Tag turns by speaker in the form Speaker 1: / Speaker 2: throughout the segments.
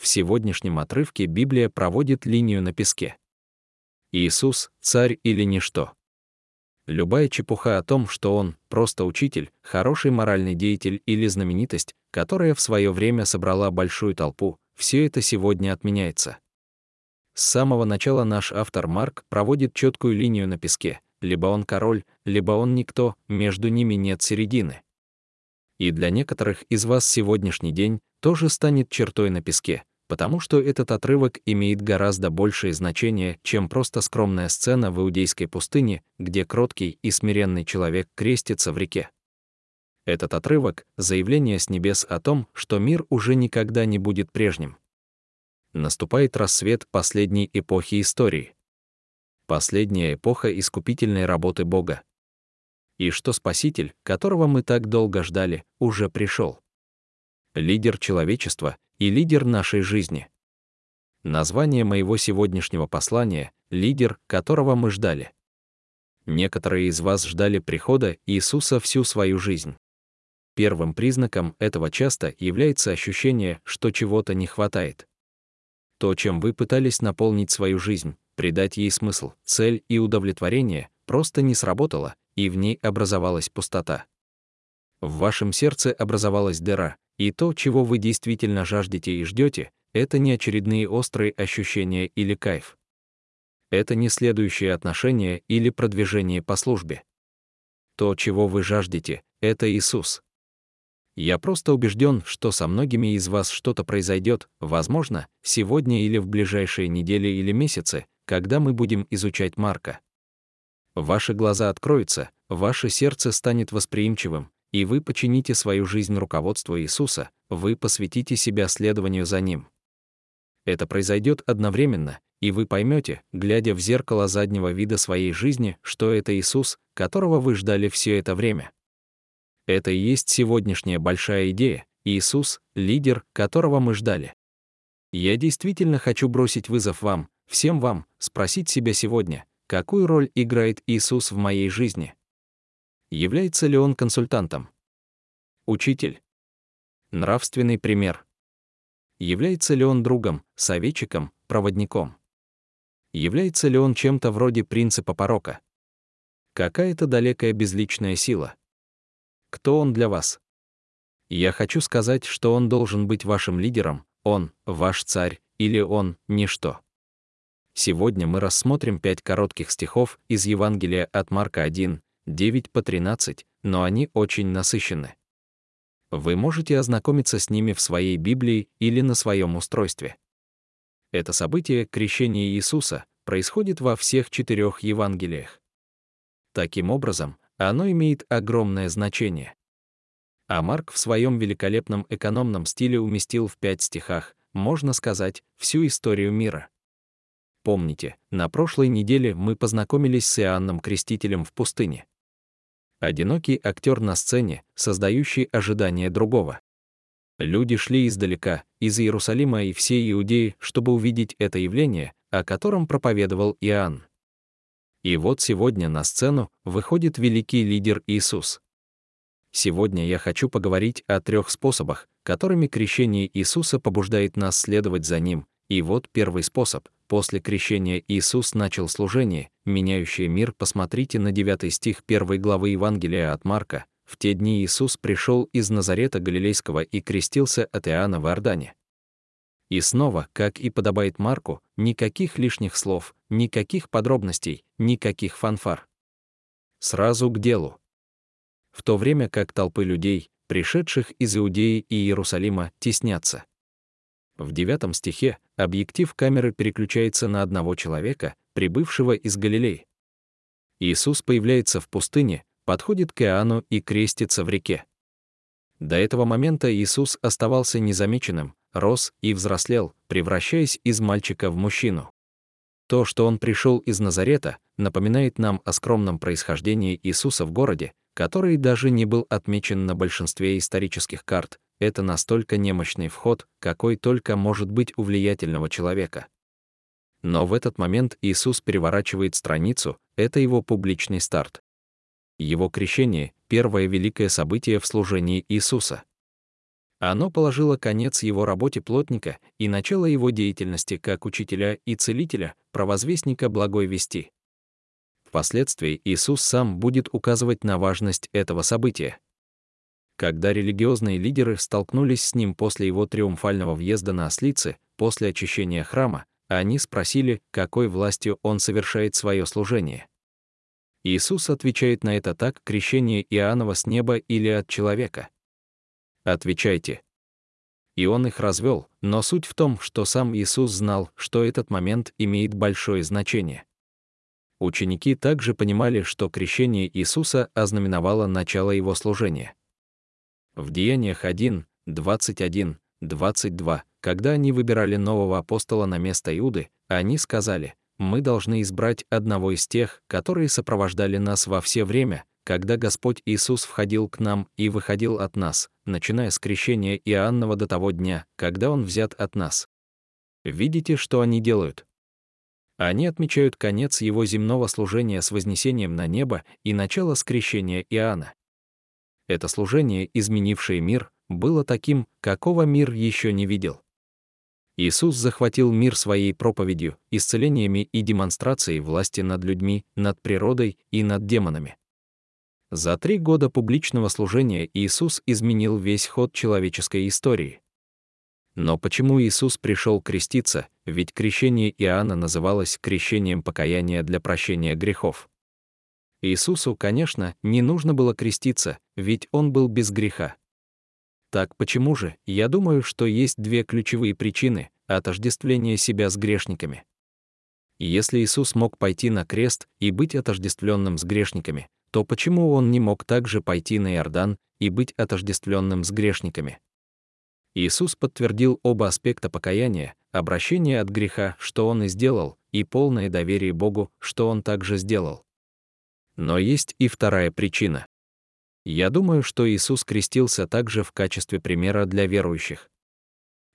Speaker 1: В сегодняшнем отрывке Библия проводит линию на песке. Иисус — царь или ничто. Любая чепуха о том, что он просто учитель, хороший моральный деятель или знаменитость, которая в свое время собрала большую толпу, все это сегодня отменяется. С самого начала наш автор Марк проводит четкую линию на песке. Либо он король, либо он никто, между ними нет середины. И для некоторых из вас сегодняшний день тоже станет чертой на песке, потому что этот отрывок имеет гораздо большее значение, чем просто скромная сцена в Иудейской пустыне, где кроткий и смиренный человек крестится в реке. Этот отрывок — заявление с небес о том, что мир уже никогда не будет прежним. Наступает рассвет последней эпохи истории. Последняя эпоха искупительной работы Бога. И что Спаситель, которого мы так долго ждали, уже пришел. Лидер человечества и лидер нашей жизни. Название моего сегодняшнего послания — лидер, которого мы ждали. Некоторые из вас ждали прихода Иисуса всю свою жизнь. Первым признаком этого часто является ощущение, что чего-то не хватает. То, чем вы пытались наполнить свою жизнь, придать ей смысл, цель и удовлетворение, просто не сработало, и в ней образовалась пустота. В вашем сердце образовалась дыра, и то, чего вы действительно жаждете и ждете, это не очередные острые ощущения или кайф. Это не следующее отношение или продвижение по службе. То, чего вы жаждете, это Иисус. Я просто убежден, что со многими из вас что-то произойдет, возможно, сегодня или в ближайшие недели или месяцы, когда мы будем изучать Марка. Ваши глаза откроются, ваше сердце станет восприимчивым, и вы почините свою жизнь руководству Иисуса, вы посвятите себя следованию за Ним. Это произойдет одновременно, и вы поймете, глядя в зеркало заднего вида своей жизни, что это Иисус, которого вы ждали все это время. Это и есть сегодняшняя большая идея, Иисус — лидер, которого мы ждали. Я действительно хочу бросить вызов вам, всем вам, спросить себя сегодня, какую роль играет Иисус в моей жизни. Является ли он консультантом? Учитель? Нравственный пример? Является ли он другом, советчиком, проводником? Является ли он чем-то вроде принципа порока? Какая-то далекая безличная сила? Кто он для вас? Я хочу сказать, что он должен быть вашим лидером, он — ваш царь, или он — ничто. Сегодня мы рассмотрим пять коротких стихов из Евангелия от Марка 1, 9 по 13, но они очень насыщены. Вы можете ознакомиться с ними в своей Библии или на своем устройстве. Это событие крещения Иисуса происходит во всех четырех Евангелиях. Таким образом, оно имеет огромное значение. А Марк в своем великолепном экономном стиле уместил в пять стихах, можно сказать, всю историю мира. Помните, на прошлой неделе мы познакомились с Иоанном Крестителем в пустыне одинокий актер на сцене, создающий ожидание другого. Люди шли издалека, из Иерусалима и всей Иудеи, чтобы увидеть это явление, о котором проповедовал Иоанн. И вот сегодня на сцену выходит великий лидер Иисус. Сегодня я хочу поговорить о трех способах, которыми крещение Иисуса побуждает нас следовать за Ним, и вот первый способ. После крещения Иисус начал служение, меняющее мир. Посмотрите на 9 стих 1 главы Евангелия от Марка. В те дни Иисус пришел из Назарета Галилейского и крестился от Иоанна в Иордане. И снова, как и подобает Марку, никаких лишних слов, никаких подробностей, никаких фанфар. Сразу к делу. В то время как толпы людей, пришедших из Иудеи и Иерусалима, теснятся. В девятом стихе объектив камеры переключается на одного человека, прибывшего из Галилеи. Иисус появляется в пустыне, подходит к Иоанну и крестится в реке. До этого момента Иисус оставался незамеченным, рос и взрослел, превращаясь из мальчика в мужчину. То, что он пришел из Назарета, напоминает нам о скромном происхождении Иисуса в городе, который даже не был отмечен на большинстве исторических карт, это настолько немощный вход, какой только может быть у влиятельного человека. Но в этот момент Иисус переворачивает страницу, это его публичный старт. Его крещение — первое великое событие в служении Иисуса. Оно положило конец его работе плотника и начало его деятельности как учителя и целителя, провозвестника благой вести. Впоследствии Иисус сам будет указывать на важность этого события. Когда религиозные лидеры столкнулись с ним после его триумфального въезда на ослице, после очищения храма, они спросили, какой властью он совершает свое служение. Иисус отвечает на это так, крещение Иоаннова с неба или от человека. Отвечайте. И он их развел, но суть в том, что сам Иисус знал, что этот момент имеет большое значение. Ученики также понимали, что крещение Иисуса ознаменовало начало его служения. В Деяниях 1, 21, 22, когда они выбирали нового апостола на место Иуды, они сказали, «Мы должны избрать одного из тех, которые сопровождали нас во все время, когда Господь Иисус входил к нам и выходил от нас, начиная с крещения Иоаннова до того дня, когда Он взят от нас. Видите, что они делают? Они отмечают конец его земного служения с вознесением на небо и начало скрещения Иоанна. Это служение, изменившее мир, было таким, какого мир еще не видел. Иисус захватил мир своей проповедью, исцелениями и демонстрацией власти над людьми, над природой и над демонами. За три года публичного служения Иисус изменил весь ход человеческой истории. Но почему Иисус пришел креститься, ведь крещение Иоанна называлось крещением покаяния для прощения грехов? Иисусу, конечно, не нужно было креститься, ведь он был без греха. Так почему же? Я думаю, что есть две ключевые причины отождествления себя с грешниками. Если Иисус мог пойти на крест и быть отождествленным с грешниками, то почему он не мог также пойти на Иордан и быть отождествленным с грешниками? Иисус подтвердил оба аспекта покаяния, обращение от греха, что он и сделал, и полное доверие Богу, что он также сделал. Но есть и вторая причина. Я думаю, что Иисус крестился также в качестве примера для верующих.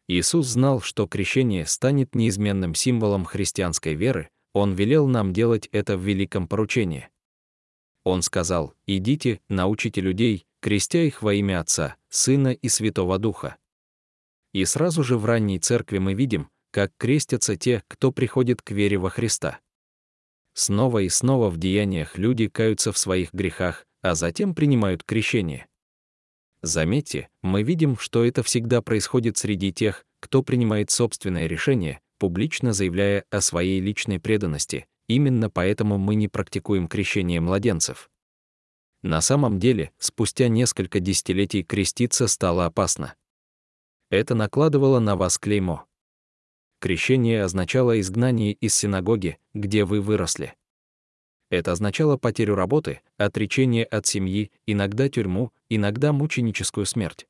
Speaker 1: Иисус знал, что крещение станет неизменным символом христианской веры, Он велел нам делать это в великом поручении. Он сказал, «Идите, научите людей, крестя их во имя Отца, Сына и Святого Духа». И сразу же в ранней церкви мы видим, как крестятся те, кто приходит к вере во Христа. Снова и снова в деяниях люди каются в своих грехах, а затем принимают крещение. Заметьте, мы видим, что это всегда происходит среди тех, кто принимает собственное решение, публично заявляя о своей личной преданности, Именно поэтому мы не практикуем крещение младенцев. На самом деле, спустя несколько десятилетий креститься стало опасно. Это накладывало на вас клеймо. Крещение означало изгнание из синагоги, где вы выросли. Это означало потерю работы, отречение от семьи, иногда тюрьму, иногда мученическую смерть.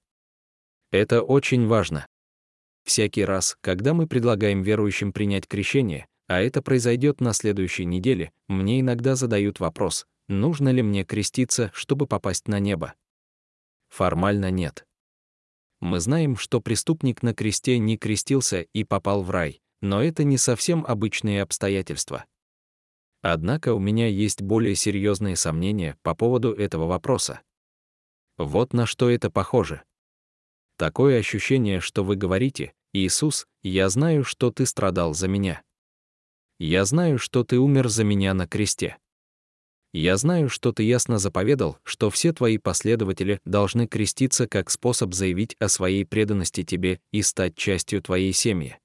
Speaker 1: Это очень важно. Всякий раз, когда мы предлагаем верующим принять крещение, а это произойдет на следующей неделе, мне иногда задают вопрос, нужно ли мне креститься, чтобы попасть на небо. Формально нет. Мы знаем, что преступник на кресте не крестился и попал в рай, но это не совсем обычные обстоятельства. Однако у меня есть более серьезные сомнения по поводу этого вопроса. Вот на что это похоже. Такое ощущение, что вы говорите, «Иисус, я знаю, что ты страдал за меня. Я знаю, что ты умер за меня на кресте. Я знаю, что ты ясно заповедал, что все твои последователи должны креститься как способ заявить о своей преданности тебе и стать частью твоей семьи.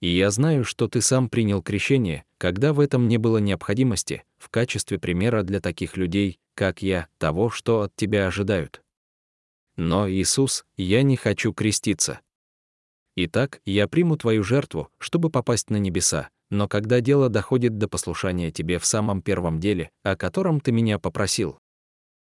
Speaker 1: И я знаю, что ты сам принял крещение, когда в этом не было необходимости, в качестве примера для таких людей, как я, того, что от тебя ожидают. Но, Иисус, я не хочу креститься. Итак, я приму твою жертву, чтобы попасть на небеса, но когда дело доходит до послушания тебе в самом первом деле, о котором ты меня попросил,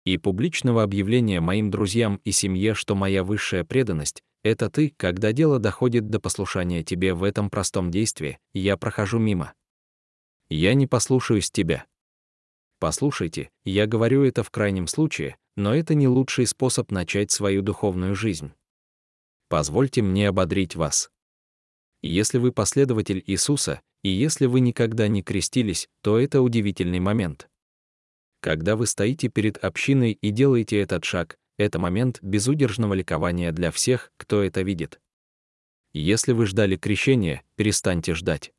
Speaker 1: и публичного объявления моим друзьям и семье, что моя высшая преданность — это ты, когда дело доходит до послушания тебе в этом простом действии, я прохожу мимо. Я не послушаюсь тебя. Послушайте, я говорю это в крайнем случае, но это не лучший способ начать свою духовную жизнь. Позвольте мне ободрить вас. Если вы последователь Иисуса, и если вы никогда не крестились, то это удивительный момент. Когда вы стоите перед общиной и делаете этот шаг, это момент безудержного ликования для всех, кто это видит. Если вы ждали крещения, перестаньте ждать.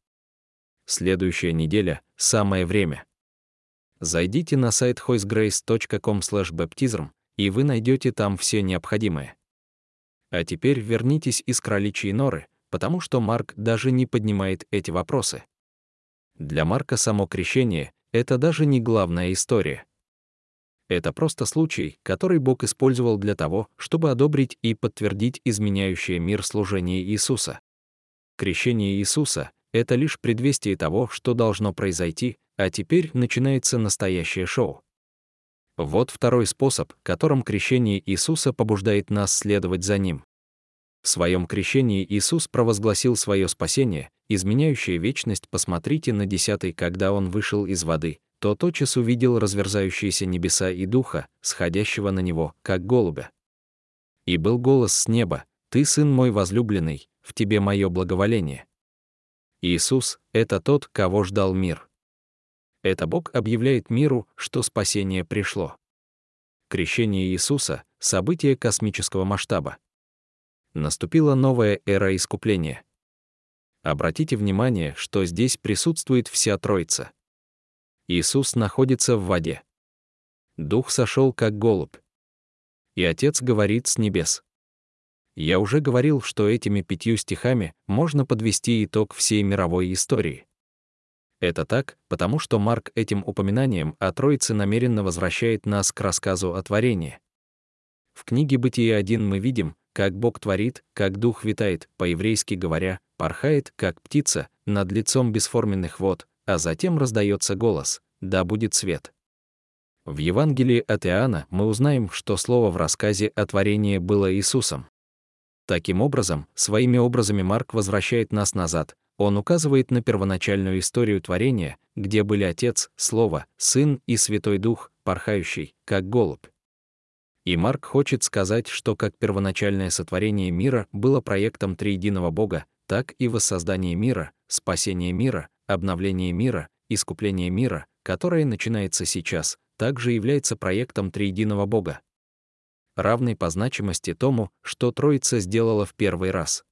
Speaker 1: Следующая неделя — самое время. Зайдите на сайт hoisegrace.com baptism и вы найдете там все необходимое. А теперь вернитесь из кроличьей норы, потому что Марк даже не поднимает эти вопросы. Для Марка само крещение — это даже не главная история. Это просто случай, который Бог использовал для того, чтобы одобрить и подтвердить изменяющее мир служение Иисуса. Крещение Иисуса — это лишь предвестие того, что должно произойти, а теперь начинается настоящее шоу. Вот второй способ, которым крещение Иисуса побуждает нас следовать за Ним. В своем крещении Иисус провозгласил свое спасение, изменяющее вечность посмотрите на десятый, когда Он вышел из воды, то тотчас увидел разверзающиеся небеса и духа, сходящего на него, как голубя. И был голос с неба, «Ты, сын мой возлюбленный, в тебе мое благоволение». Иисус — это тот, кого ждал мир. Это Бог объявляет миру, что спасение пришло. Крещение Иисуса — событие космического масштаба. Наступила новая эра искупления. Обратите внимание, что здесь присутствует вся Троица. Иисус находится в воде. Дух сошел как голубь. И Отец говорит с небес. Я уже говорил, что этими пятью стихами можно подвести итог всей мировой истории. Это так, потому что Марк этим упоминанием о Троице намеренно возвращает нас к рассказу о творении. В книге «Бытие 1» мы видим, как Бог творит, как Дух витает, по-еврейски говоря, порхает, как птица, над лицом бесформенных вод, а затем раздается голос «Да будет свет». В Евангелии от Иоанна мы узнаем, что слово в рассказе о творении было Иисусом. Таким образом, своими образами Марк возвращает нас назад, он указывает на первоначальную историю творения, где были Отец, Слово, Сын и Святой Дух, порхающий, как голубь. И Марк хочет сказать, что как первоначальное сотворение мира было проектом триединого Бога, так и воссоздание мира, спасение мира, обновление мира, искупление мира, которое начинается сейчас, также является проектом триединого Бога. Равный по значимости тому, что Троица сделала в первый раз.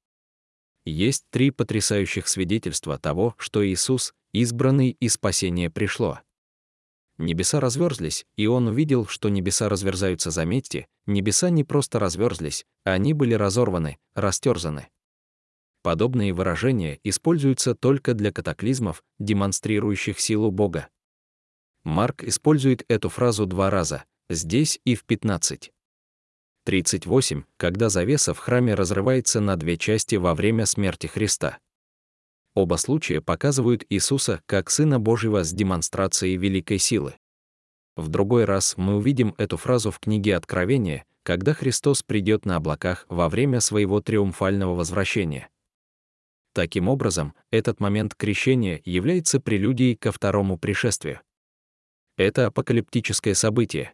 Speaker 1: Есть три потрясающих свидетельства того, что Иисус, избранный и спасение пришло. Небеса разверзлись, и он увидел, что небеса разверзаются, заметьте, небеса не просто разверзлись, они были разорваны, растерзаны. Подобные выражения используются только для катаклизмов, демонстрирующих силу Бога. Марк использует эту фразу два раза, здесь и в 15. 38, когда завеса в храме разрывается на две части во время смерти Христа. Оба случая показывают Иисуса как Сына Божьего с демонстрацией великой силы. В другой раз мы увидим эту фразу в книге Откровения, когда Христос придет на облаках во время своего триумфального возвращения. Таким образом, этот момент крещения является прелюдией ко второму пришествию. Это апокалиптическое событие.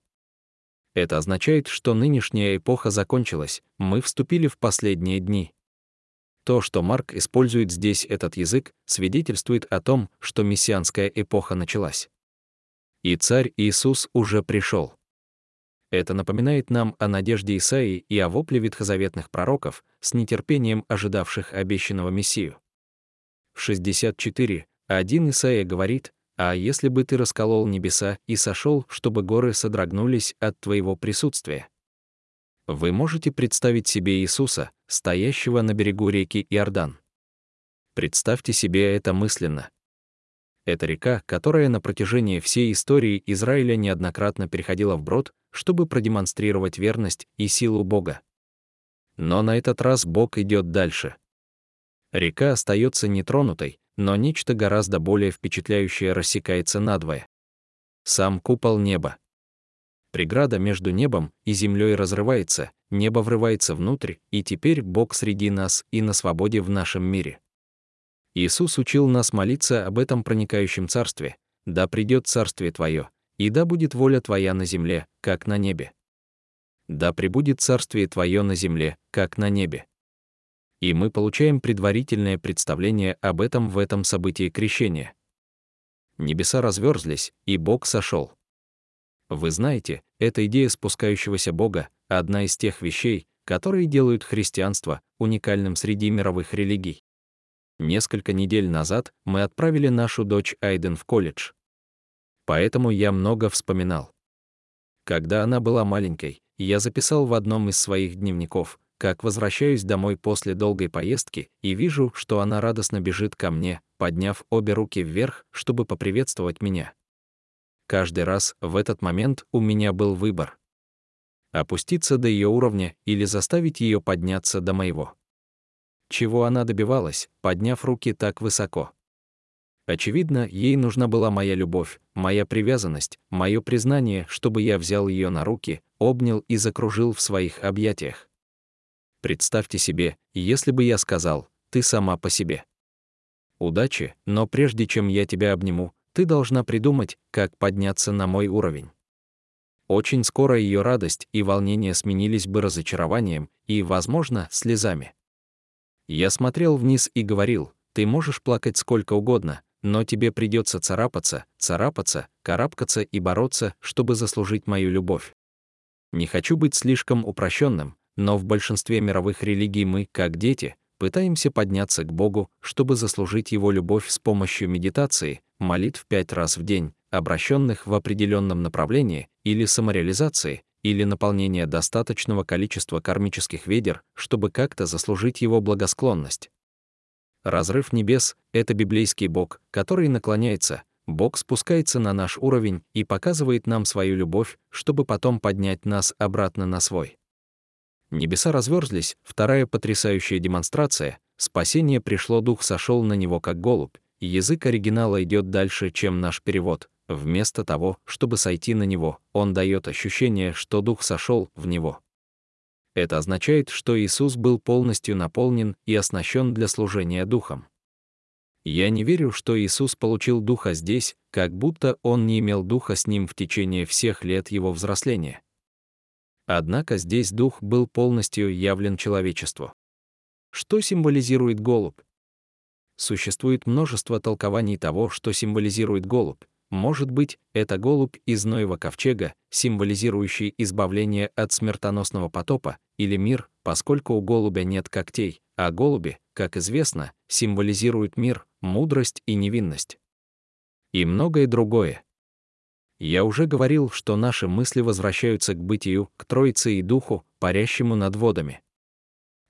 Speaker 1: Это означает, что нынешняя эпоха закончилась, мы вступили в последние дни. То, что Марк использует здесь этот язык, свидетельствует о том, что мессианская эпоха началась. И царь Иисус уже пришел. Это напоминает нам о надежде Исаии и о вопле ветхозаветных пророков, с нетерпением ожидавших обещанного Мессию. В 64, один Исаия говорит, «А если бы ты расколол небеса и сошел, чтобы горы содрогнулись от твоего присутствия?» Вы можете представить себе Иисуса, стоящего на берегу реки Иордан. Представьте себе это мысленно. Это река, которая на протяжении всей истории Израиля неоднократно переходила вброд, чтобы продемонстрировать верность и силу Бога. Но на этот раз Бог идет дальше. Река остается нетронутой, но нечто гораздо более впечатляющее рассекается надвое. Сам купол неба. Преграда между небом и землей разрывается, небо врывается внутрь, и теперь Бог среди нас и на свободе в нашем мире. Иисус учил нас молиться об этом проникающем царстве, да придет царствие Твое, и да будет воля Твоя на земле, как на небе. Да пребудет царствие Твое на земле, как на небе. И мы получаем предварительное представление об этом в этом событии крещения. Небеса разверзлись, и Бог сошел. Вы знаете, эта идея спускающегося Бога, одна из тех вещей, которые делают христианство уникальным среди мировых религий. Несколько недель назад мы отправили нашу дочь Айден в колледж. Поэтому я много вспоминал. Когда она была маленькой, я записал в одном из своих дневников, как возвращаюсь домой после долгой поездки и вижу, что она радостно бежит ко мне, подняв обе руки вверх, чтобы поприветствовать меня. Каждый раз в этот момент у меня был выбор. Опуститься до ее уровня или заставить ее подняться до моего. Чего она добивалась, подняв руки так высоко? Очевидно, ей нужна была моя любовь, моя привязанность, мое признание, чтобы я взял ее на руки, обнял и закружил в своих объятиях. Представьте себе, если бы я сказал, ты сама по себе. Удачи, но прежде чем я тебя обниму, ты должна придумать, как подняться на мой уровень. Очень скоро ее радость и волнение сменились бы разочарованием и, возможно, слезами. Я смотрел вниз и говорил, ты можешь плакать сколько угодно, но тебе придется царапаться, царапаться, карабкаться и бороться, чтобы заслужить мою любовь. Не хочу быть слишком упрощенным, но в большинстве мировых религий мы, как дети, пытаемся подняться к Богу, чтобы заслужить Его любовь с помощью медитации, молитв пять раз в день, обращенных в определенном направлении, или самореализации, или наполнения достаточного количества кармических ведер, чтобы как-то заслужить Его благосклонность. Разрыв небес — это библейский Бог, который наклоняется, Бог спускается на наш уровень и показывает нам свою любовь, чтобы потом поднять нас обратно на свой. Небеса разверзлись, вторая потрясающая демонстрация, спасение пришло, дух сошел на него как голубь, и язык оригинала идет дальше, чем наш перевод. Вместо того, чтобы сойти на него, он дает ощущение, что дух сошел в него. Это означает, что Иисус был полностью наполнен и оснащен для служения духом. Я не верю, что Иисус получил духа здесь, как будто он не имел духа с ним в течение всех лет его взросления. Однако здесь дух был полностью явлен человечеству. Что символизирует голубь? Существует множество толкований того, что символизирует голубь. Может быть, это голубь из Ноева ковчега, символизирующий избавление от смертоносного потопа, или мир, поскольку у голубя нет когтей, а голуби, как известно, символизируют мир, мудрость и невинность. И многое другое. Я уже говорил, что наши мысли возвращаются к бытию, к Троице и Духу, парящему над водами.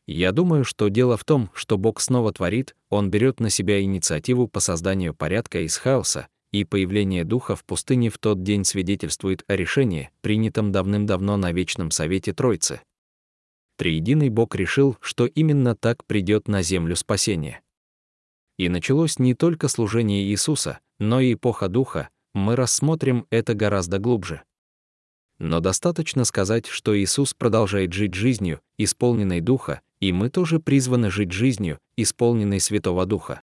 Speaker 1: Я думаю, что дело в том, что Бог снова творит, Он берет на себя инициативу по созданию порядка из хаоса, и появление Духа в пустыне в тот день свидетельствует о решении, принятом давным-давно на Вечном Совете Троицы. Триединый Бог решил, что именно так придет на землю спасение. И началось не только служение Иисуса, но и эпоха Духа, мы рассмотрим это гораздо глубже. Но достаточно сказать, что Иисус продолжает жить жизнью, исполненной Духа, и мы тоже призваны жить жизнью, исполненной Святого Духа.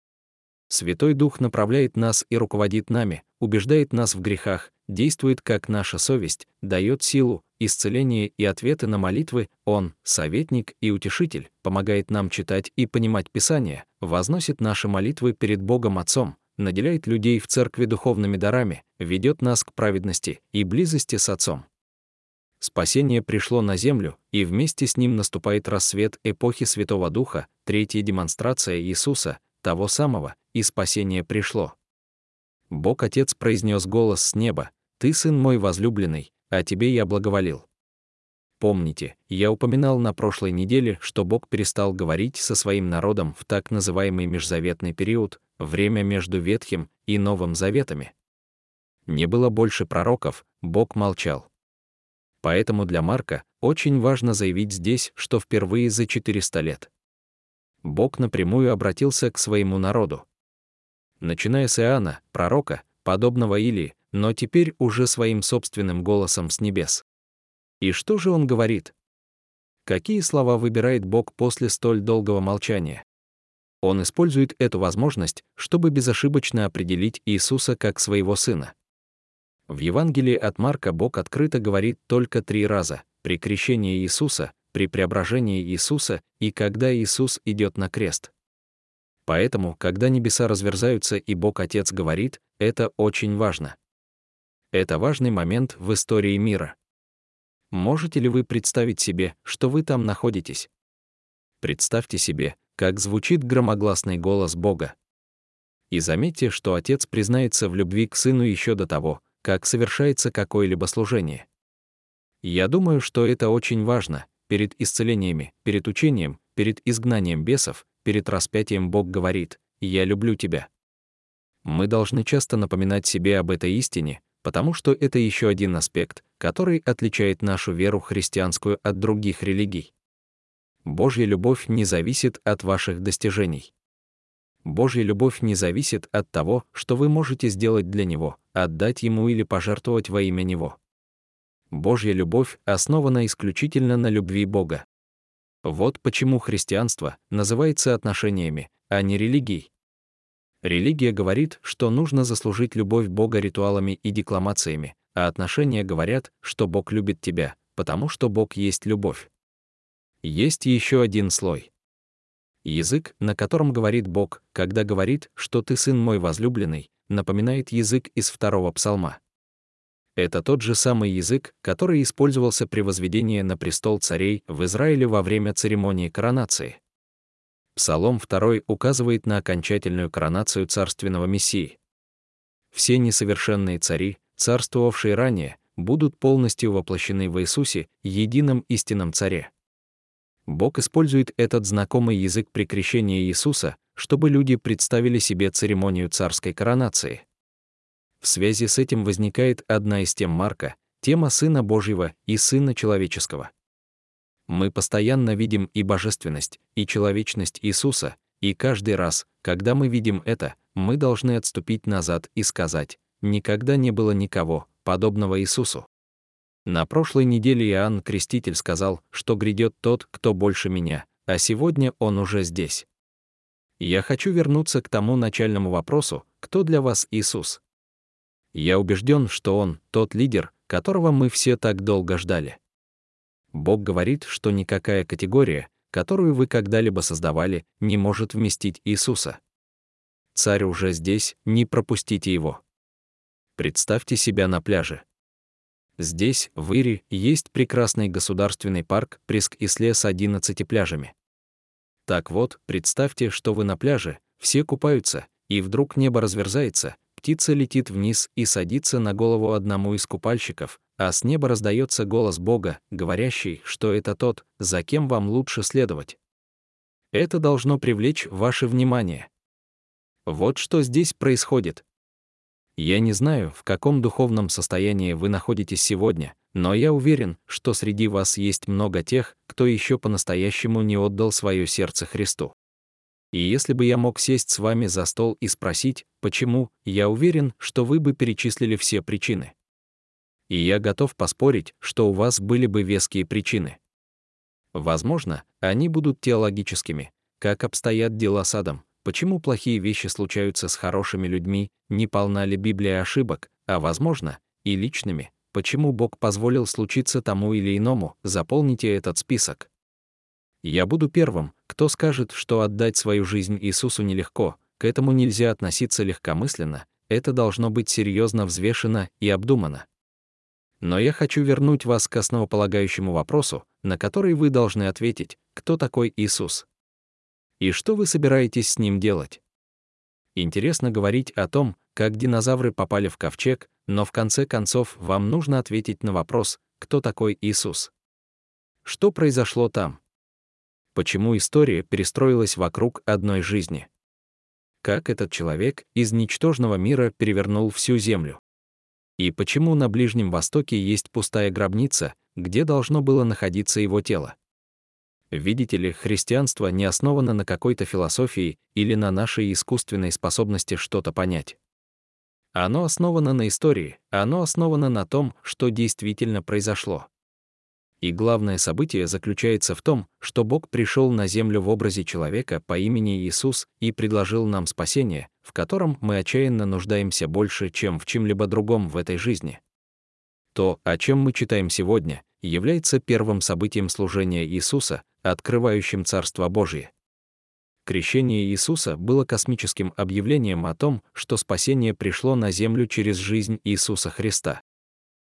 Speaker 1: Святой Дух направляет нас и руководит нами, убеждает нас в грехах, действует как наша совесть, дает силу, исцеление и ответы на молитвы, Он — советник и утешитель, помогает нам читать и понимать Писание, возносит наши молитвы перед Богом Отцом, наделяет людей в церкви духовными дарами, ведет нас к праведности и близости с Отцом. Спасение пришло на землю, и вместе с ним наступает рассвет эпохи Святого Духа, третья демонстрация Иисуса, того самого, и спасение пришло. Бог Отец произнес голос с неба, «Ты, сын мой возлюбленный, а тебе я благоволил». Помните, я упоминал на прошлой неделе, что Бог перестал говорить со своим народом в так называемый межзаветный период, время между Ветхим и Новым Заветами. Не было больше пророков, Бог молчал. Поэтому для Марка очень важно заявить здесь, что впервые за 400 лет Бог напрямую обратился к своему народу. Начиная с Иоанна, пророка, подобного Илии, но теперь уже своим собственным голосом с небес. И что же он говорит? Какие слова выбирает Бог после столь долгого молчания? Он использует эту возможность, чтобы безошибочно определить Иисуса как своего сына. В Евангелии от Марка Бог открыто говорит только три раза при крещении Иисуса, при преображении Иисуса и когда Иисус идет на крест. Поэтому, когда небеса разверзаются и Бог Отец говорит, это очень важно. Это важный момент в истории мира. Можете ли вы представить себе, что вы там находитесь? Представьте себе, как звучит громогласный голос Бога. И заметьте, что Отец признается в любви к Сыну еще до того, как совершается какое-либо служение. Я думаю, что это очень важно. Перед исцелениями, перед учением, перед изгнанием бесов, перед распятием Бог говорит «Я люблю тебя». Мы должны часто напоминать себе об этой истине, потому что это еще один аспект, который отличает нашу веру христианскую от других религий. Божья любовь не зависит от ваших достижений. Божья любовь не зависит от того, что вы можете сделать для Него, отдать Ему или пожертвовать во имя Него. Божья любовь основана исключительно на любви Бога. Вот почему христианство называется отношениями, а не религией. Религия говорит, что нужно заслужить любовь Бога ритуалами и декламациями, а отношения говорят, что Бог любит тебя, потому что Бог есть любовь. Есть еще один слой. Язык, на котором говорит Бог, когда говорит, что ты сын мой возлюбленный, напоминает язык из второго псалма. Это тот же самый язык, который использовался при возведении на престол царей в Израиле во время церемонии коронации. Псалом 2 указывает на окончательную коронацию царственного Мессии. Все несовершенные цари, царствовавшие ранее, будут полностью воплощены в Иисусе, едином истинном царе. Бог использует этот знакомый язык при крещении Иисуса, чтобы люди представили себе церемонию царской коронации. В связи с этим возникает одна из тем Марка, тема Сына Божьего и Сына Человеческого. Мы постоянно видим и божественность, и человечность Иисуса, и каждый раз, когда мы видим это, мы должны отступить назад и сказать, никогда не было никого, подобного Иисусу. На прошлой неделе Иоанн Креститель сказал, что грядет тот, кто больше меня, а сегодня он уже здесь. Я хочу вернуться к тому начальному вопросу, кто для вас Иисус? Я убежден, что он тот лидер, которого мы все так долго ждали. Бог говорит, что никакая категория, которую вы когда-либо создавали, не может вместить Иисуса. Царь уже здесь, не пропустите его. Представьте себя на пляже. Здесь, в Ире, есть прекрасный государственный парк Преск-Исле с 11 пляжами. Так вот, представьте, что вы на пляже, все купаются, и вдруг небо разверзается, птица летит вниз и садится на голову одному из купальщиков, а с неба раздается голос Бога, говорящий, что это тот, за кем вам лучше следовать. Это должно привлечь ваше внимание. Вот что здесь происходит. Я не знаю, в каком духовном состоянии вы находитесь сегодня, но я уверен, что среди вас есть много тех, кто еще по-настоящему не отдал свое сердце Христу. И если бы я мог сесть с вами за стол и спросить, почему, я уверен, что вы бы перечислили все причины. И я готов поспорить, что у вас были бы веские причины. Возможно, они будут теологическими, как обстоят дела с Адом, почему плохие вещи случаются с хорошими людьми, не полна ли Библия ошибок, а возможно, и личными, почему Бог позволил случиться тому или иному, заполните этот список. Я буду первым, кто скажет, что отдать свою жизнь Иисусу нелегко, к этому нельзя относиться легкомысленно, это должно быть серьезно взвешено и обдумано. Но я хочу вернуть вас к основополагающему вопросу, на который вы должны ответить, кто такой Иисус. И что вы собираетесь с ним делать? Интересно говорить о том, как динозавры попали в ковчег, но в конце концов вам нужно ответить на вопрос, кто такой Иисус. Что произошло там? Почему история перестроилась вокруг одной жизни? Как этот человек из ничтожного мира перевернул всю землю? И почему на Ближнем Востоке есть пустая гробница, где должно было находиться его тело? Видите ли, христианство не основано на какой-то философии или на нашей искусственной способности что-то понять. Оно основано на истории, оно основано на том, что действительно произошло. И главное событие заключается в том, что Бог пришел на землю в образе человека по имени Иисус и предложил нам спасение, в котором мы отчаянно нуждаемся больше, чем в чем-либо другом в этой жизни. То, о чем мы читаем сегодня, является первым событием служения Иисуса, открывающим Царство Божие. Крещение Иисуса было космическим объявлением о том, что спасение пришло на землю через жизнь Иисуса Христа.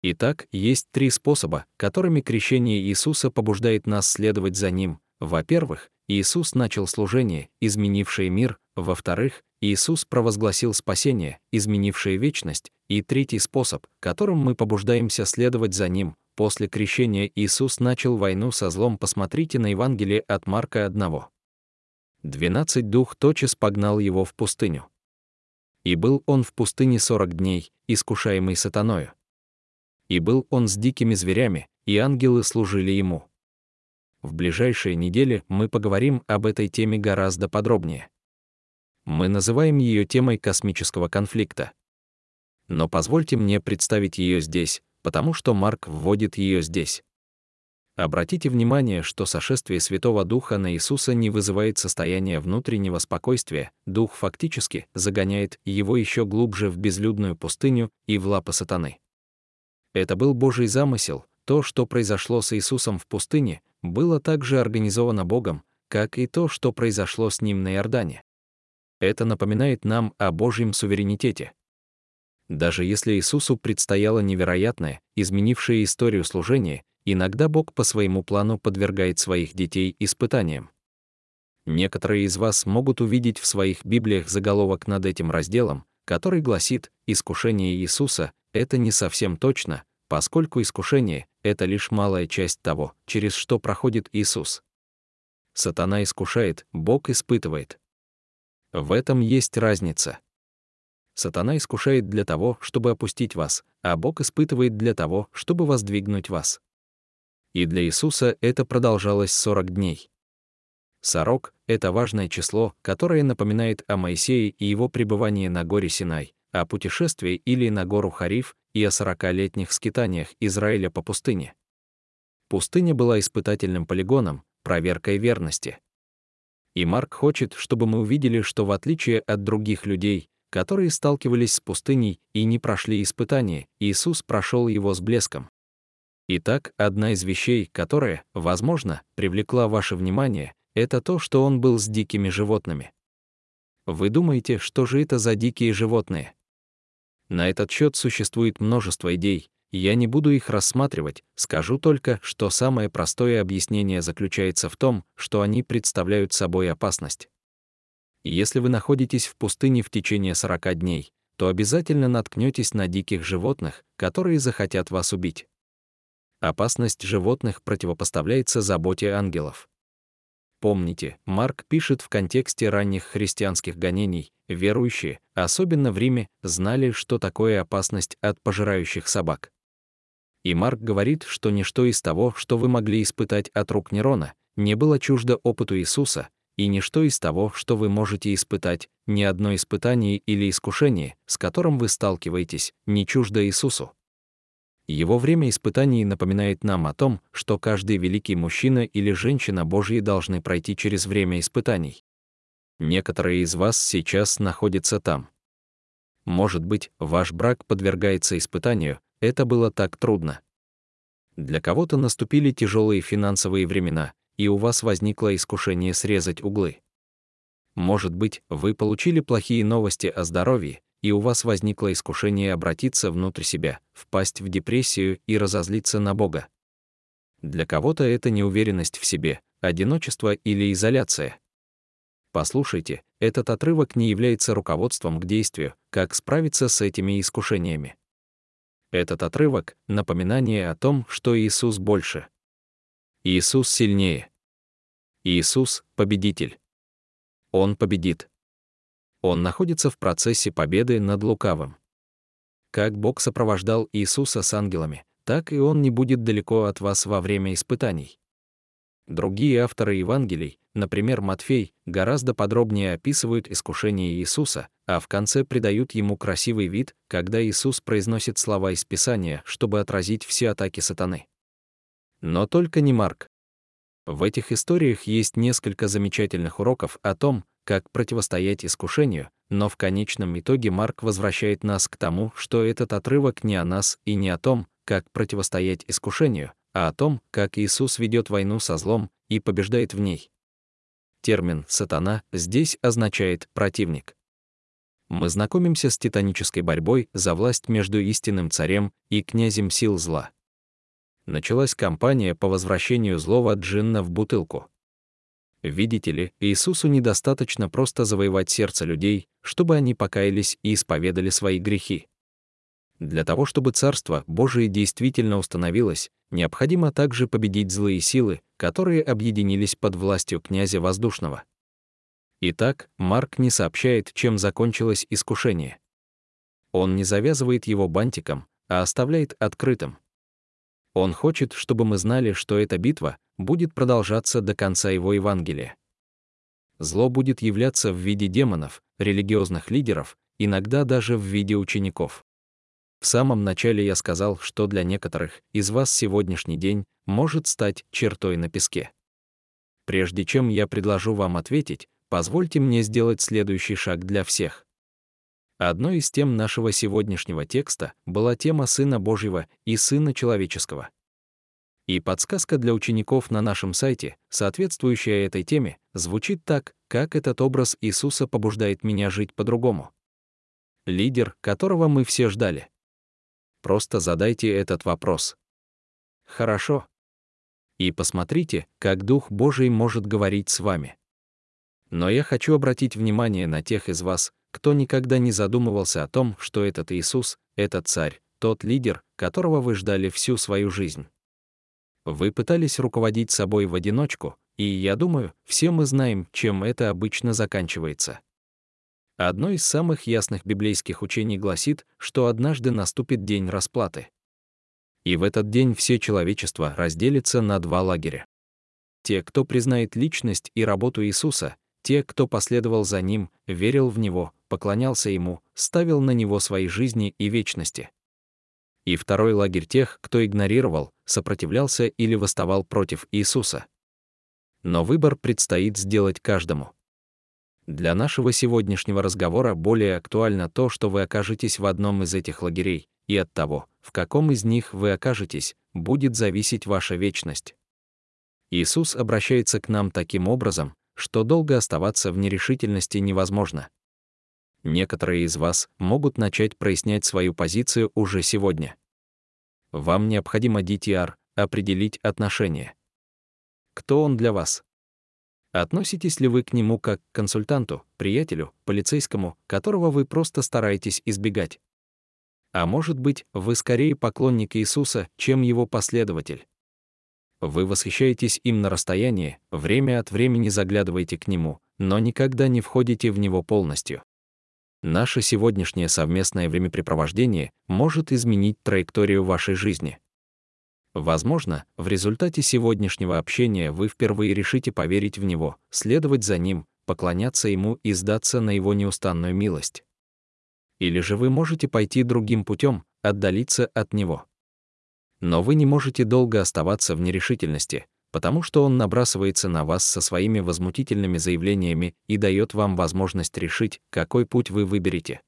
Speaker 1: Итак, есть три способа, которыми крещение Иисуса побуждает нас следовать за Ним. Во-первых, Иисус начал служение, изменившее мир. Во-вторых, Иисус провозгласил спасение, изменившее вечность. И третий способ, которым мы побуждаемся следовать за Ним. После крещения Иисус начал войну со злом. Посмотрите на Евангелие от Марка 1. 12 дух тотчас погнал его в пустыню. И был он в пустыне сорок дней, искушаемый сатаною и был он с дикими зверями, и ангелы служили ему. В ближайшие недели мы поговорим об этой теме гораздо подробнее. Мы называем ее темой космического конфликта. Но позвольте мне представить ее здесь, потому что Марк вводит ее здесь. Обратите внимание, что сошествие Святого Духа на Иисуса не вызывает состояния внутреннего спокойствия, Дух фактически загоняет его еще глубже в безлюдную пустыню и в лапы сатаны. Это был Божий замысел. То, что произошло с Иисусом в пустыне, было также организовано Богом, как и то, что произошло с ним на Иордане. Это напоминает нам о Божьем суверенитете. Даже если Иисусу предстояло невероятное, изменившее историю служения, иногда Бог по своему плану подвергает своих детей испытаниям. Некоторые из вас могут увидеть в своих Библиях заголовок над этим разделом, который гласит «Искушение Иисуса — это не совсем точно, поскольку искушение — это лишь малая часть того, через что проходит Иисус. Сатана искушает, Бог испытывает. В этом есть разница. Сатана искушает для того, чтобы опустить вас, а Бог испытывает для того, чтобы воздвигнуть вас. И для Иисуса это продолжалось 40 дней. Сорок — это важное число, которое напоминает о Моисее и его пребывании на горе Синай, о путешествии или на гору Хариф и о сорокалетних скитаниях Израиля по пустыне. Пустыня была испытательным полигоном, проверкой верности. И Марк хочет, чтобы мы увидели, что в отличие от других людей, которые сталкивались с пустыней и не прошли испытания, Иисус прошел его с блеском. Итак, одна из вещей, которая, возможно, привлекла ваше внимание, это то, что он был с дикими животными. Вы думаете, что же это за дикие животные? На этот счет существует множество идей, я не буду их рассматривать, скажу только, что самое простое объяснение заключается в том, что они представляют собой опасность. Если вы находитесь в пустыне в течение 40 дней, то обязательно наткнетесь на диких животных, которые захотят вас убить. Опасность животных противопоставляется заботе ангелов. Помните, Марк пишет в контексте ранних христианских гонений, верующие, особенно в Риме, знали, что такое опасность от пожирающих собак. И Марк говорит, что ничто из того, что вы могли испытать от рук Нерона, не было чуждо опыту Иисуса, и ничто из того, что вы можете испытать, ни одно испытание или искушение, с которым вы сталкиваетесь, не чуждо Иисусу. Его время испытаний напоминает нам о том, что каждый великий мужчина или женщина Божьи должны пройти через время испытаний. Некоторые из вас сейчас находятся там. Может быть, ваш брак подвергается испытанию, это было так трудно. Для кого-то наступили тяжелые финансовые времена, и у вас возникло искушение срезать углы. Может быть, вы получили плохие новости о здоровье, и у вас возникло искушение обратиться внутрь себя, впасть в депрессию и разозлиться на Бога. Для кого-то это неуверенность в себе, одиночество или изоляция. Послушайте, этот отрывок не является руководством к действию, как справиться с этими искушениями. Этот отрывок — напоминание о том, что Иисус больше. Иисус сильнее. Иисус — победитель. Он победит. Он находится в процессе победы над лукавым. Как Бог сопровождал Иисуса с ангелами, так и Он не будет далеко от вас во время испытаний. Другие авторы Евангелий, например, Матфей, гораздо подробнее описывают искушение Иисуса, а в конце придают ему красивый вид, когда Иисус произносит слова из Писания, чтобы отразить все атаки сатаны. Но только не Марк. В этих историях есть несколько замечательных уроков о том, как противостоять искушению, но в конечном итоге Марк возвращает нас к тому, что этот отрывок не о нас и не о том, как противостоять искушению, а о том, как Иисус ведет войну со злом и побеждает в ней. Термин «сатана» здесь означает «противник». мы знакомимся с титанической борьбой за власть между истинным царем и князем сил зла. Началась кампания по возвращению злого джинна в бутылку. Видите ли, Иисусу недостаточно просто завоевать сердце людей, чтобы они покаялись и исповедали свои грехи. Для того, чтобы Царство Божие действительно установилось, необходимо также победить злые силы, которые объединились под властью князя воздушного. Итак, Марк не сообщает, чем закончилось искушение. Он не завязывает его бантиком, а оставляет открытым. Он хочет, чтобы мы знали, что эта битва будет продолжаться до конца его Евангелия. Зло будет являться в виде демонов, религиозных лидеров, иногда даже в виде учеников. В самом начале я сказал, что для некоторых из вас сегодняшний день может стать чертой на песке. Прежде чем я предложу вам ответить, позвольте мне сделать следующий шаг для всех. Одной из тем нашего сегодняшнего текста была тема Сына Божьего и Сына Человеческого. И подсказка для учеников на нашем сайте, соответствующая этой теме, звучит так, как этот образ Иисуса побуждает меня жить по-другому. Лидер, которого мы все ждали. Просто задайте этот вопрос. Хорошо. И посмотрите, как Дух Божий может говорить с вами. Но я хочу обратить внимание на тех из вас, кто никогда не задумывался о том, что этот Иисус, этот царь, тот лидер, которого вы ждали всю свою жизнь. Вы пытались руководить собой в одиночку, и я думаю, все мы знаем, чем это обычно заканчивается. Одно из самых ясных библейских учений гласит, что однажды наступит день расплаты. И в этот день все человечество разделится на два лагеря. Те, кто признает личность и работу Иисуса, те, кто последовал за Ним, верил в Него, поклонялся Ему, ставил на Него свои жизни и вечности. И второй лагерь тех, кто игнорировал, сопротивлялся или восставал против Иисуса. Но выбор предстоит сделать каждому. Для нашего сегодняшнего разговора более актуально то, что вы окажетесь в одном из этих лагерей, и от того, в каком из них вы окажетесь, будет зависеть ваша вечность. Иисус обращается к нам таким образом, что долго оставаться в нерешительности невозможно. Некоторые из вас могут начать прояснять свою позицию уже сегодня. Вам необходимо DTR, определить отношения. Кто он для вас? Относитесь ли вы к нему как к консультанту, приятелю, полицейскому, которого вы просто стараетесь избегать? А может быть, вы скорее поклонник Иисуса, чем его последователь? Вы восхищаетесь им на расстоянии, время от времени заглядываете к нему, но никогда не входите в него полностью. Наше сегодняшнее совместное времяпрепровождение может изменить траекторию вашей жизни. Возможно, в результате сегодняшнего общения вы впервые решите поверить в Него, следовать за Ним, поклоняться Ему и сдаться на Его неустанную милость. Или же вы можете пойти другим путем, отдалиться от Него. Но вы не можете долго оставаться в нерешительности, потому что Он набрасывается на вас со своими возмутительными заявлениями и дает вам возможность решить, какой путь вы выберете.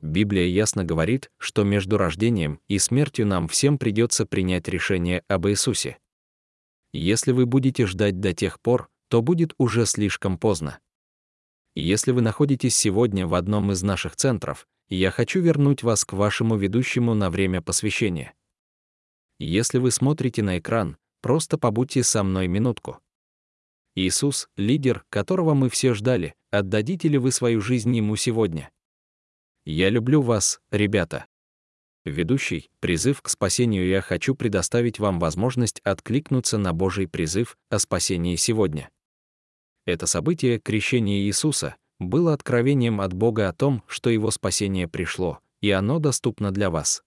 Speaker 1: Библия ясно говорит, что между рождением и смертью нам всем придется принять решение об Иисусе. Если вы будете ждать до тех пор, то будет уже слишком поздно. Если вы находитесь сегодня в одном из наших центров, я хочу вернуть вас к вашему ведущему на время посвящения. Если вы смотрите на экран, просто побудьте со мной минутку. Иисус — лидер, которого мы все ждали, отдадите ли вы свою жизнь Ему сегодня? Я люблю вас, ребята. Ведущий, призыв к спасению я хочу предоставить вам возможность откликнуться на Божий призыв о спасении сегодня. Это событие крещения Иисуса было откровением от Бога о том, что его спасение пришло, и оно доступно для вас.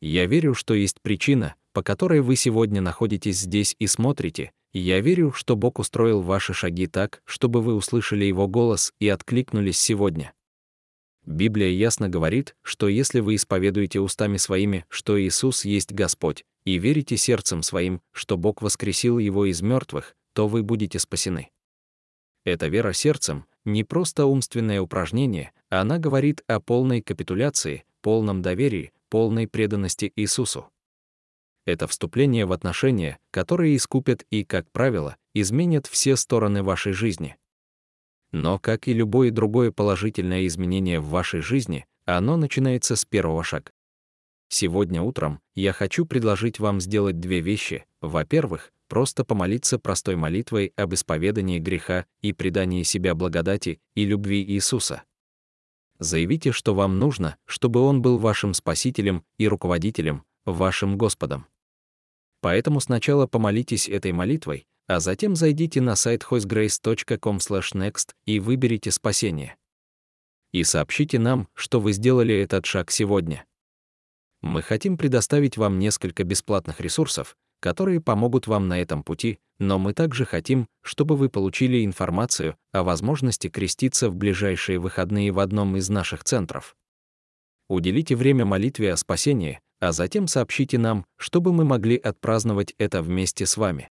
Speaker 1: Я верю, что есть причина, по которой вы сегодня находитесь здесь и смотрите, и я верю, что Бог устроил ваши шаги так, чтобы вы услышали Его голос и откликнулись сегодня. Библия ясно говорит, что если вы исповедуете устами своими, что Иисус есть Господь, и верите сердцем своим, что Бог воскресил Его из мертвых, то вы будете спасены. Эта вера сердцем — не просто умственное упражнение, она говорит о полной капитуляции, полном доверии, полной преданности Иисусу. Это вступление в отношения, которые искупят и, как правило, изменят все стороны вашей жизни. Но, как и любое другое положительное изменение в вашей жизни, оно начинается с первого шага. Сегодня утром я хочу предложить вам сделать две вещи. Во-первых, просто помолиться простой молитвой об исповедании греха и предании себя благодати и любви Иисуса. Заявите, что вам нужно, чтобы Он был вашим Спасителем и руководителем, вашим Господом. Поэтому сначала помолитесь этой молитвой, а затем зайдите на сайт hoicegrace.com/next и выберите спасение. И сообщите нам, что вы сделали этот шаг сегодня. Мы хотим предоставить вам несколько бесплатных ресурсов, которые помогут вам на этом пути, но мы также хотим, чтобы вы получили информацию о возможности креститься в ближайшие выходные в одном из наших центров. Уделите время молитве о спасении, а затем сообщите нам, чтобы мы могли отпраздновать это вместе с вами.